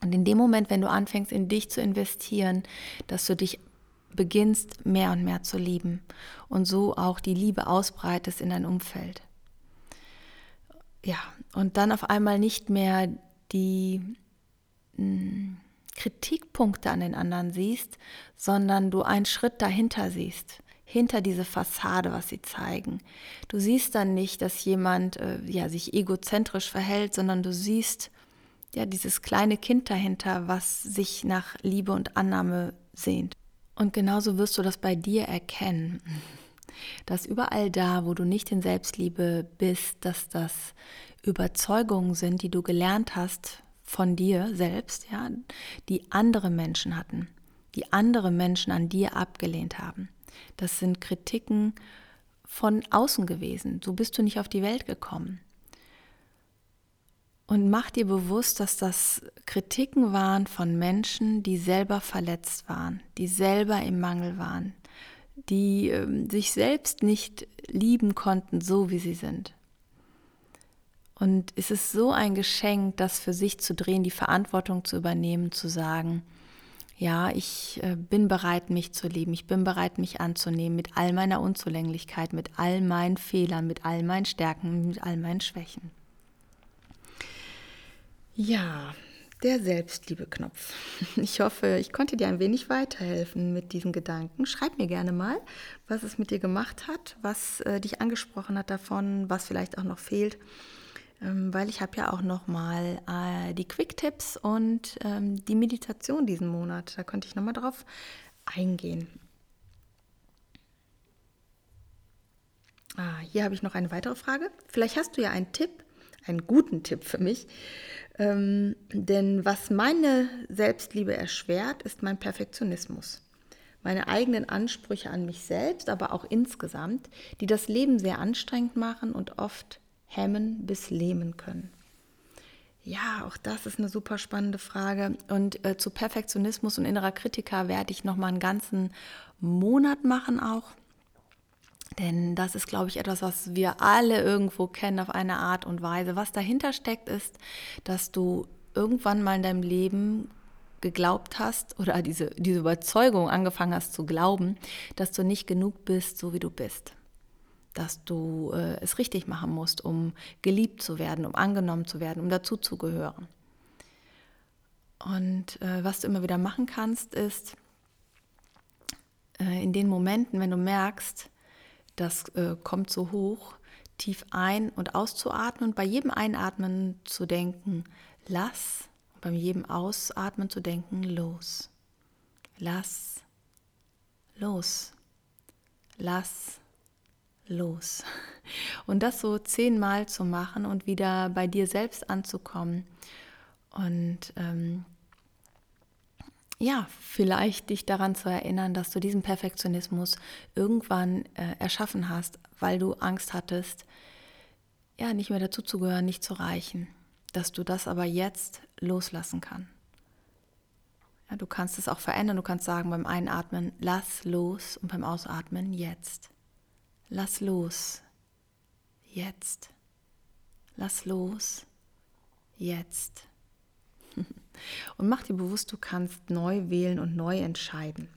Und in dem Moment, wenn du anfängst, in dich zu investieren, dass du dich beginnst, mehr und mehr zu lieben und so auch die Liebe ausbreitest in dein Umfeld ja, und dann auf einmal nicht mehr die mh, hm, Kritikpunkte an den anderen siehst, sondern du einen Schritt dahinter siehst, hinter diese Fassade, was sie zeigen. Du siehst dann nicht, dass jemand äh, ja, sich egozentrisch verhält, sondern du siehst ja dieses kleine Kind dahinter, was sich nach Liebe und Annahme sehnt. Und genauso wirst du das bei dir erkennen dass überall da, wo du nicht in Selbstliebe bist, dass das Überzeugungen sind, die du gelernt hast von dir selbst, ja, die andere Menschen hatten, die andere Menschen an dir abgelehnt haben. Das sind Kritiken von außen gewesen. So bist du nicht auf die Welt gekommen. Und mach dir bewusst, dass das Kritiken waren von Menschen, die selber verletzt waren, die selber im Mangel waren, die äh, sich selbst nicht lieben konnten, so wie sie sind. Und es ist so ein Geschenk, das für sich zu drehen, die Verantwortung zu übernehmen, zu sagen, ja, ich äh, bin bereit, mich zu lieben, ich bin bereit, mich anzunehmen mit all meiner Unzulänglichkeit, mit all meinen Fehlern, mit all meinen Stärken, mit all meinen Schwächen. Ja, der Selbstliebe-Knopf. (laughs) Ich hoffe, ich konnte dir ein wenig weiterhelfen mit diesen Gedanken. Schreib mir gerne mal, was es mit dir gemacht hat, was äh, dich angesprochen hat davon, was vielleicht auch noch fehlt, ähm, weil ich habe ja auch noch mal äh, die Quick-Tipps und ähm, die Meditation diesen Monat. Da konnte ich noch mal drauf eingehen. Ah, hier habe ich noch eine weitere Frage. Vielleicht hast du ja einen Tipp, einen guten Tipp für mich ähm, denn was meine Selbstliebe erschwert, ist mein Perfektionismus. Meine eigenen Ansprüche an mich selbst, aber auch insgesamt, die das Leben sehr anstrengend machen und oft hemmen bis lähmen können. Ja, auch das ist eine super spannende Frage. Und äh, zu Perfektionismus und innerer Kritiker werde ich noch mal einen ganzen Monat machen auch. Denn das ist, glaube ich, etwas, was wir alle irgendwo kennen auf eine Art und Weise. Was dahinter steckt, ist, dass du irgendwann mal in deinem Leben geglaubt hast oder diese, diese Überzeugung angefangen hast zu glauben, dass du nicht genug bist, so wie du bist. Dass du äh, es richtig machen musst, um geliebt zu werden, um angenommen zu werden, um dazuzugehören. Und äh, was du immer wieder machen kannst, ist äh, in den Momenten, wenn du merkst, das äh, kommt so hoch, tief ein- und auszuatmen und bei jedem Einatmen zu denken, lass, und bei jedem Ausatmen zu denken, los. Lass, los. Lass, los. Und das so zehnmal zu machen und wieder bei dir selbst anzukommen. Und ähm, ja, vielleicht dich daran zu erinnern, dass du diesen Perfektionismus irgendwann äh, erschaffen hast, weil du Angst hattest, ja, nicht mehr dazuzugehören, nicht zu reichen. Dass du das aber jetzt loslassen kannst. Ja, du kannst es auch verändern. Du kannst sagen beim Einatmen, lass los und beim Ausatmen, jetzt. Lass los, jetzt. Lass los, jetzt. Und mach dir bewusst, du kannst neu wählen und neu entscheiden.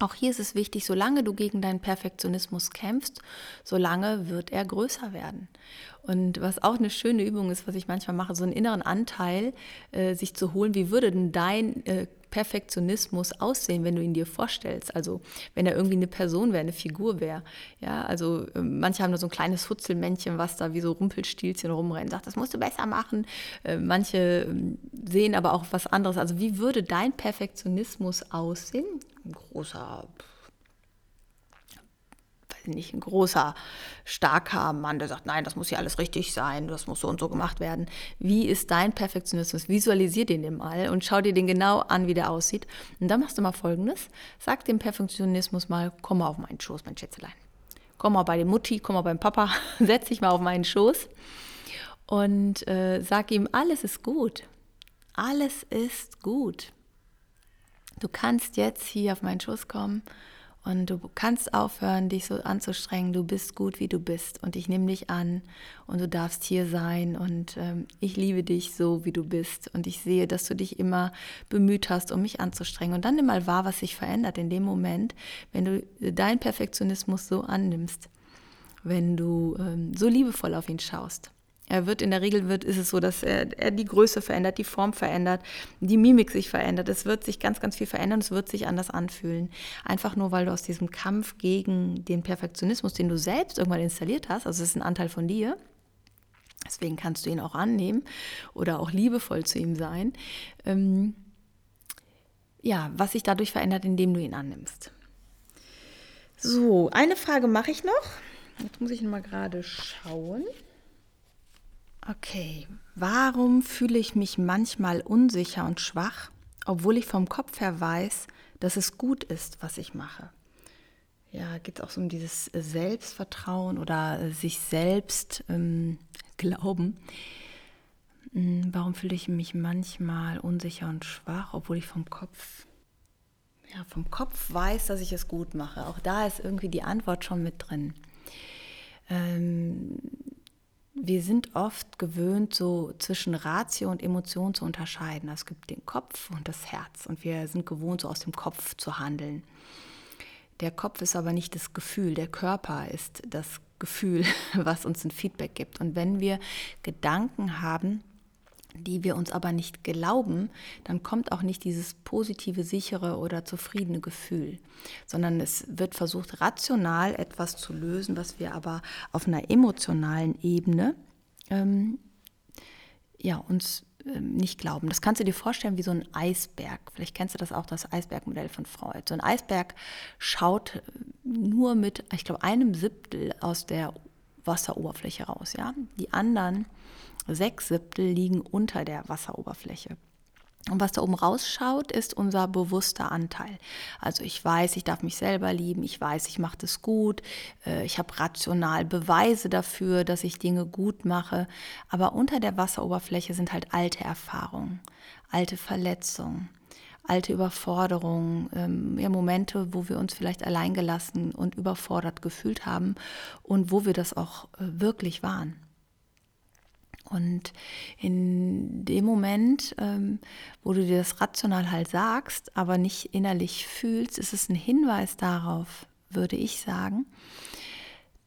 Auch hier ist es wichtig, solange du gegen deinen Perfektionismus kämpfst, solange wird er größer werden. Und was auch eine schöne Übung ist, was ich manchmal mache, so einen inneren Anteil äh, sich zu holen, wie würde denn dein äh, Perfektionismus aussehen, wenn du ihn dir vorstellst? Also wenn er irgendwie eine Person wäre, eine Figur wäre. Ja, also äh, manche haben da so ein kleines Futzelmännchen, was da wie so Rumpelstilzchen rumrennt, sagt, das musst du besser machen. Äh, manche ähm, sehen aber auch was anderes. Also wie würde dein Perfektionismus aussehen? Ein großer nicht ein großer, starker Mann, der sagt, nein, das muss hier alles richtig sein, das muss so und so gemacht werden. Wie ist dein Perfektionismus? Visualisier den dem mal und schau dir den genau an, wie der aussieht. Und dann machst du mal Folgendes. Sag dem Perfektionismus mal, komm mal auf meinen Schoß, mein Schätzelein. Komm mal bei der Mutti, komm mal beim Papa, (laughs) setz dich mal auf meinen Schoß und äh, sag ihm, alles ist gut. Alles ist gut. Du kannst jetzt hier auf meinen Schoß kommen und du kannst aufhören, dich so anzustrengen. Du bist gut, wie du bist. Und ich nehme dich an und du darfst hier sein. Und ähm, ich liebe dich so, wie du bist. Und ich sehe, dass du dich immer bemüht hast, um mich anzustrengen. Und dann nimm mal wahr, was sich verändert in dem Moment, wenn du deinen Perfektionismus so annimmst. Wenn du ähm, so liebevoll auf ihn schaust. Er wird in der Regel wird, ist es so, dass er, er, die Größe verändert, die Form verändert, die Mimik sich verändert. Es wird sich ganz, ganz viel verändern, es wird sich anders anfühlen. Einfach nur, weil du aus diesem Kampf gegen den Perfektionismus, den du selbst irgendwann installiert hast, also es ist ein Anteil von dir, deswegen kannst du ihn auch annehmen oder auch liebevoll zu ihm sein. Ähm, ja, was sich dadurch verändert, indem du ihn annimmst. So, eine Frage mache ich noch. Jetzt muss ich mal gerade schauen. Okay, warum fühle ich mich manchmal unsicher und schwach, obwohl ich vom Kopf her weiß, dass es gut ist, was ich mache? Ja, geht es auch so um dieses Selbstvertrauen oder sich selbst ähm, (laughs) glauben. Hm, warum fühle ich mich manchmal unsicher und schwach, obwohl ich vom Kopf, ja, vom Kopf weiß, dass ich es gut mache? Auch da ist irgendwie die Antwort schon mit drin. Ähm, wir sind oft gewöhnt, so zwischen Ratio und Emotion zu unterscheiden. Es gibt den Kopf und das Herz und wir sind gewohnt, so aus dem Kopf zu handeln. Der Kopf ist aber nicht das Gefühl, der Körper ist das Gefühl, (laughs) was uns ein Feedback gibt. Und wenn wir Gedanken haben, die wir uns aber nicht glauben, dann kommt auch nicht dieses positive, sichere oder zufriedene Gefühl, sondern es wird versucht, rational etwas zu lösen, was wir aber auf einer emotionalen Ebene ähm, ja, uns ähm, nicht glauben. Das kannst du dir vorstellen wie so ein Eisberg. Vielleicht kennst du das auch, das Eisbergmodell von Freud. So ein Eisberg schaut nur mit, ich glaube, einem Siebtel aus der Wasseroberfläche raus. Ja? Die anderen Sechs Siebtel liegen unter der Wasseroberfläche. Und was da oben rausschaut, ist unser bewusster Anteil. Also ich weiß, ich darf mich selber lieben, ich weiß, ich mache das gut, äh, ich habe rational Beweise dafür, dass ich Dinge gut mache. Aber unter der Wasseroberfläche sind halt alte Erfahrungen, alte Verletzungen, alte Überforderungen, ähm, ja, Momente, wo wir uns vielleicht alleingelassen und überfordert gefühlt haben und wo wir das auch äh, wirklich waren. Und in dem Moment, ähm, wo du dir das rational halt sagst, aber nicht innerlich fühlst, ist es ein Hinweis darauf, würde ich sagen,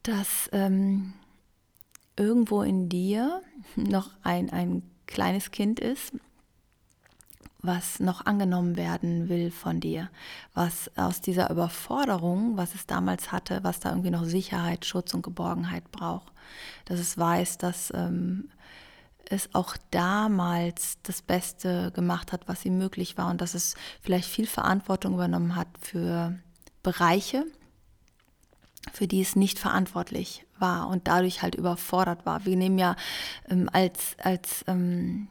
dass ähm, irgendwo in dir (laughs) noch ein, ein kleines Kind ist, was noch angenommen werden will von dir, was aus dieser Überforderung, was es damals hatte, was da irgendwie noch Sicherheit, Schutz und Geborgenheit braucht, dass es weiß, dass ähm, es auch damals das Beste gemacht hat, was ihm möglich war und dass es vielleicht viel Verantwortung übernommen hat für Bereiche, für die es nicht verantwortlich war und dadurch halt überfordert war. Wir nehmen ja ähm, als, als ähm,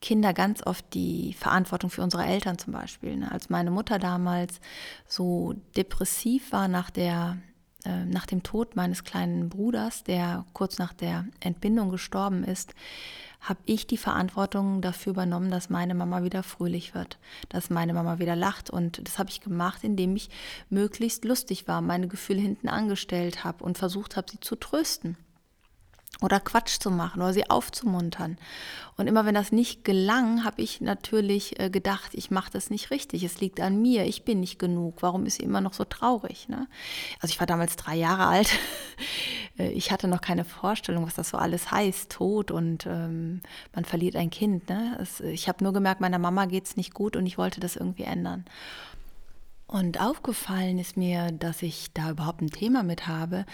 Kinder ganz oft die Verantwortung für unsere Eltern zum Beispiel. Ne? Als meine Mutter damals so depressiv war nach der äh, nach dem Tod meines kleinen Bruders, der kurz nach der Entbindung gestorben ist, habe ich die Verantwortung dafür übernommen, dass meine Mama wieder fröhlich wird, dass meine Mama wieder lacht. Und das habe ich gemacht, indem ich möglichst lustig war, meine Gefühle hinten angestellt habe und versucht habe, sie zu trösten oder Quatsch zu machen oder sie aufzumuntern. Und immer wenn das nicht gelang, habe ich natürlich äh, gedacht, ich mache das nicht richtig. Es liegt an mir, ich bin nicht genug. Warum ist sie immer noch so traurig? Ne? Also ich war damals drei Jahre alt. (laughs) Äh, ich hatte noch keine Vorstellung, was das so alles heißt, Tod und ähm, man verliert ein Kind. Ne? Es, ich habe nur gemerkt, meiner Mama geht es nicht gut und ich wollte das irgendwie ändern. Und aufgefallen ist mir, dass ich da überhaupt ein Thema mit habe,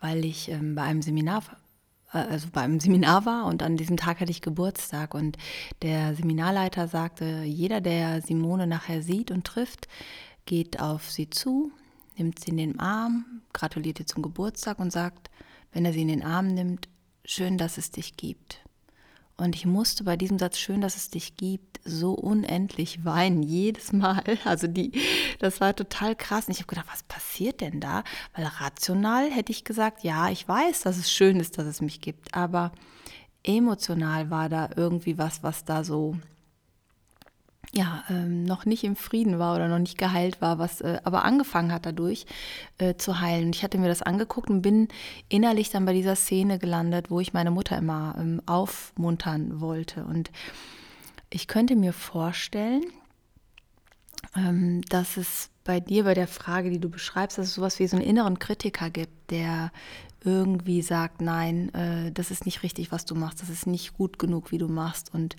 weil ich ähm, bei einem Seminar also beim Seminar war und an diesem Tag hatte ich Geburtstag und der Seminarleiter sagte, jeder, der Simone nachher sieht und trifft, geht auf sie zu, nimmt sie in den Arm, gratuliert ihr zum Geburtstag und sagt, wenn er sie in den Arm nimmt, schön, dass es dich gibt. Und ich musste bei diesem Satz schön, dass es dich gibt, so unendlich weinen, jedes Mal. (laughs) Also die, das war total krass. Und ich habe gedacht, was passiert denn da? Weil rational hätte ich gesagt, ja, ich weiß, dass es schön ist, dass es mich gibt. Aber emotional war da irgendwie was, was da so ja, ähm, noch nicht im Frieden war oder noch nicht geheilt war, was äh, aber angefangen hat dadurch äh, zu heilen. Und ich hatte mir das angeguckt und bin innerlich dann bei dieser Szene gelandet, wo ich meine Mutter immer ähm, aufmuntern wollte. Und ich könnte mir vorstellen, ähm, dass es bei dir, bei der Frage, die du beschreibst, dass es sowas wie so einen inneren Kritiker gibt, der irgendwie sagt, nein, äh, das ist nicht richtig, was du machst, das ist nicht gut genug, wie du machst. Und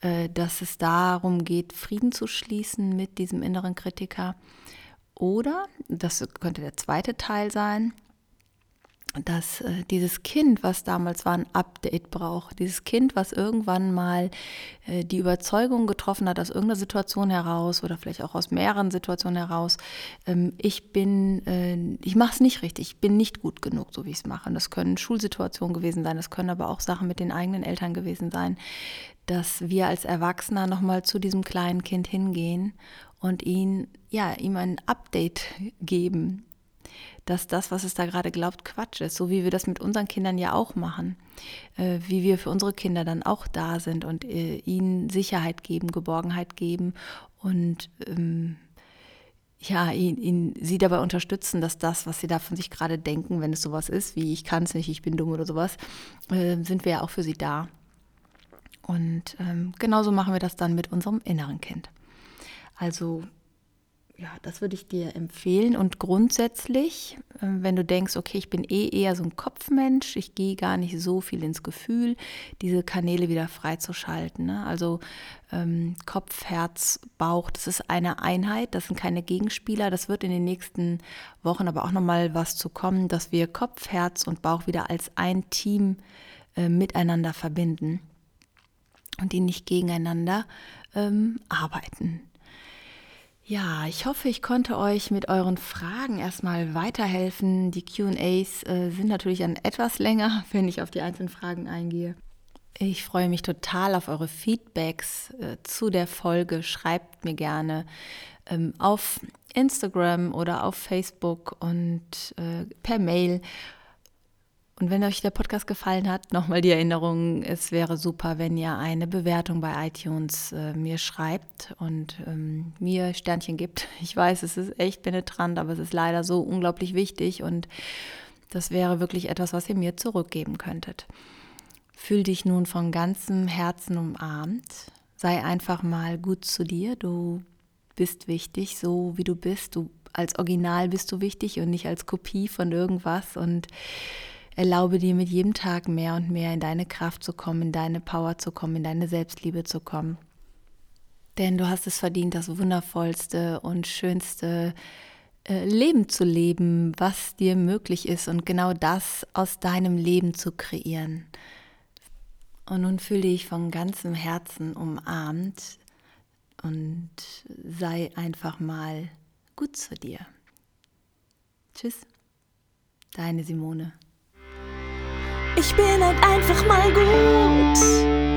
äh, dass es darum geht, Frieden zu schließen mit diesem inneren Kritiker. Oder, das könnte der zweite Teil sein, dass äh, dieses Kind, was damals war, ein Update braucht. Dieses Kind, was irgendwann mal äh, die Überzeugung getroffen hat aus irgendeiner Situation heraus oder vielleicht auch aus mehreren Situationen heraus, ähm, ich bin, äh, ich mache es nicht richtig, ich bin nicht gut genug, so wie ich es mache. Und das können Schulsituationen gewesen sein, das können aber auch Sachen mit den eigenen Eltern gewesen sein, dass wir als Erwachsener nochmal zu diesem kleinen Kind hingehen und ihn, ja, ihm ein Update geben, dass das, was es da gerade glaubt, Quatsch ist, so wie wir das mit unseren Kindern ja auch machen, äh, wie wir für unsere Kinder dann auch da sind und äh, ihnen Sicherheit geben, Geborgenheit geben und ähm, ja, ihn, ihn, sie dabei unterstützen, dass das, was sie da von sich gerade denken, wenn es sowas ist, wie ich kann es nicht, ich bin dumm oder sowas, äh, sind wir ja auch für sie da. Und ähm, genauso machen wir das dann mit unserem inneren Kind. Also ja, das würde ich dir empfehlen. Und grundsätzlich, ähm, wenn du denkst, okay, ich bin eh eher so ein Kopfmensch, ich gehe gar nicht so viel ins Gefühl, diese Kanäle wieder freizuschalten. Ne? Also ähm, Kopf, Herz, Bauch, das ist eine Einheit, das sind keine Gegenspieler. Das wird in den nächsten Wochen aber auch nochmal was zu kommen, dass wir Kopf, Herz und Bauch wieder als ein Team äh, miteinander verbinden und die nicht gegeneinander ähm, arbeiten. Ja, ich hoffe, ich konnte euch mit euren Fragen erstmal weiterhelfen. Die QAs äh, sind natürlich dann etwas länger, (laughs) wenn ich auf die einzelnen Fragen eingehe. Ich freue mich total auf eure Feedbacks äh, zu der Folge. Schreibt mir gerne ähm, auf Instagram oder auf Facebook und äh, per Mail und wenn euch der Podcast gefallen hat, nochmal die Erinnerung, es wäre super, wenn ihr eine Bewertung bei iTunes äh, mir schreibt und ähm, mir Sternchen gibt. (laughs) Ich weiß, es ist echt penetrant, aber es ist leider so unglaublich wichtig und das wäre wirklich etwas, was ihr mir zurückgeben könntet. Fühl dich nun von ganzem Herzen umarmt. Sei einfach mal gut zu dir. Du bist wichtig, so wie du bist. Du als Original bist du wichtig und nicht als Kopie von irgendwas. Und erlaube dir mit jedem Tag mehr und mehr in deine Kraft zu kommen, in deine Power zu kommen, in deine Selbstliebe zu kommen. Denn du hast es verdient, das wundervollste und schönste äh, Leben zu leben, was dir möglich ist und genau das aus deinem Leben zu kreieren. Und nun fühle dich von ganzem Herzen umarmt und sei einfach mal gut zu dir. Tschüss, deine Simone. Ich bin halt einfach mal gut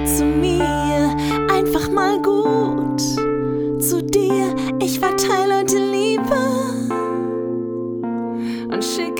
zu mir, einfach mal gut zu dir. Ich verteile heute Liebe und schicke.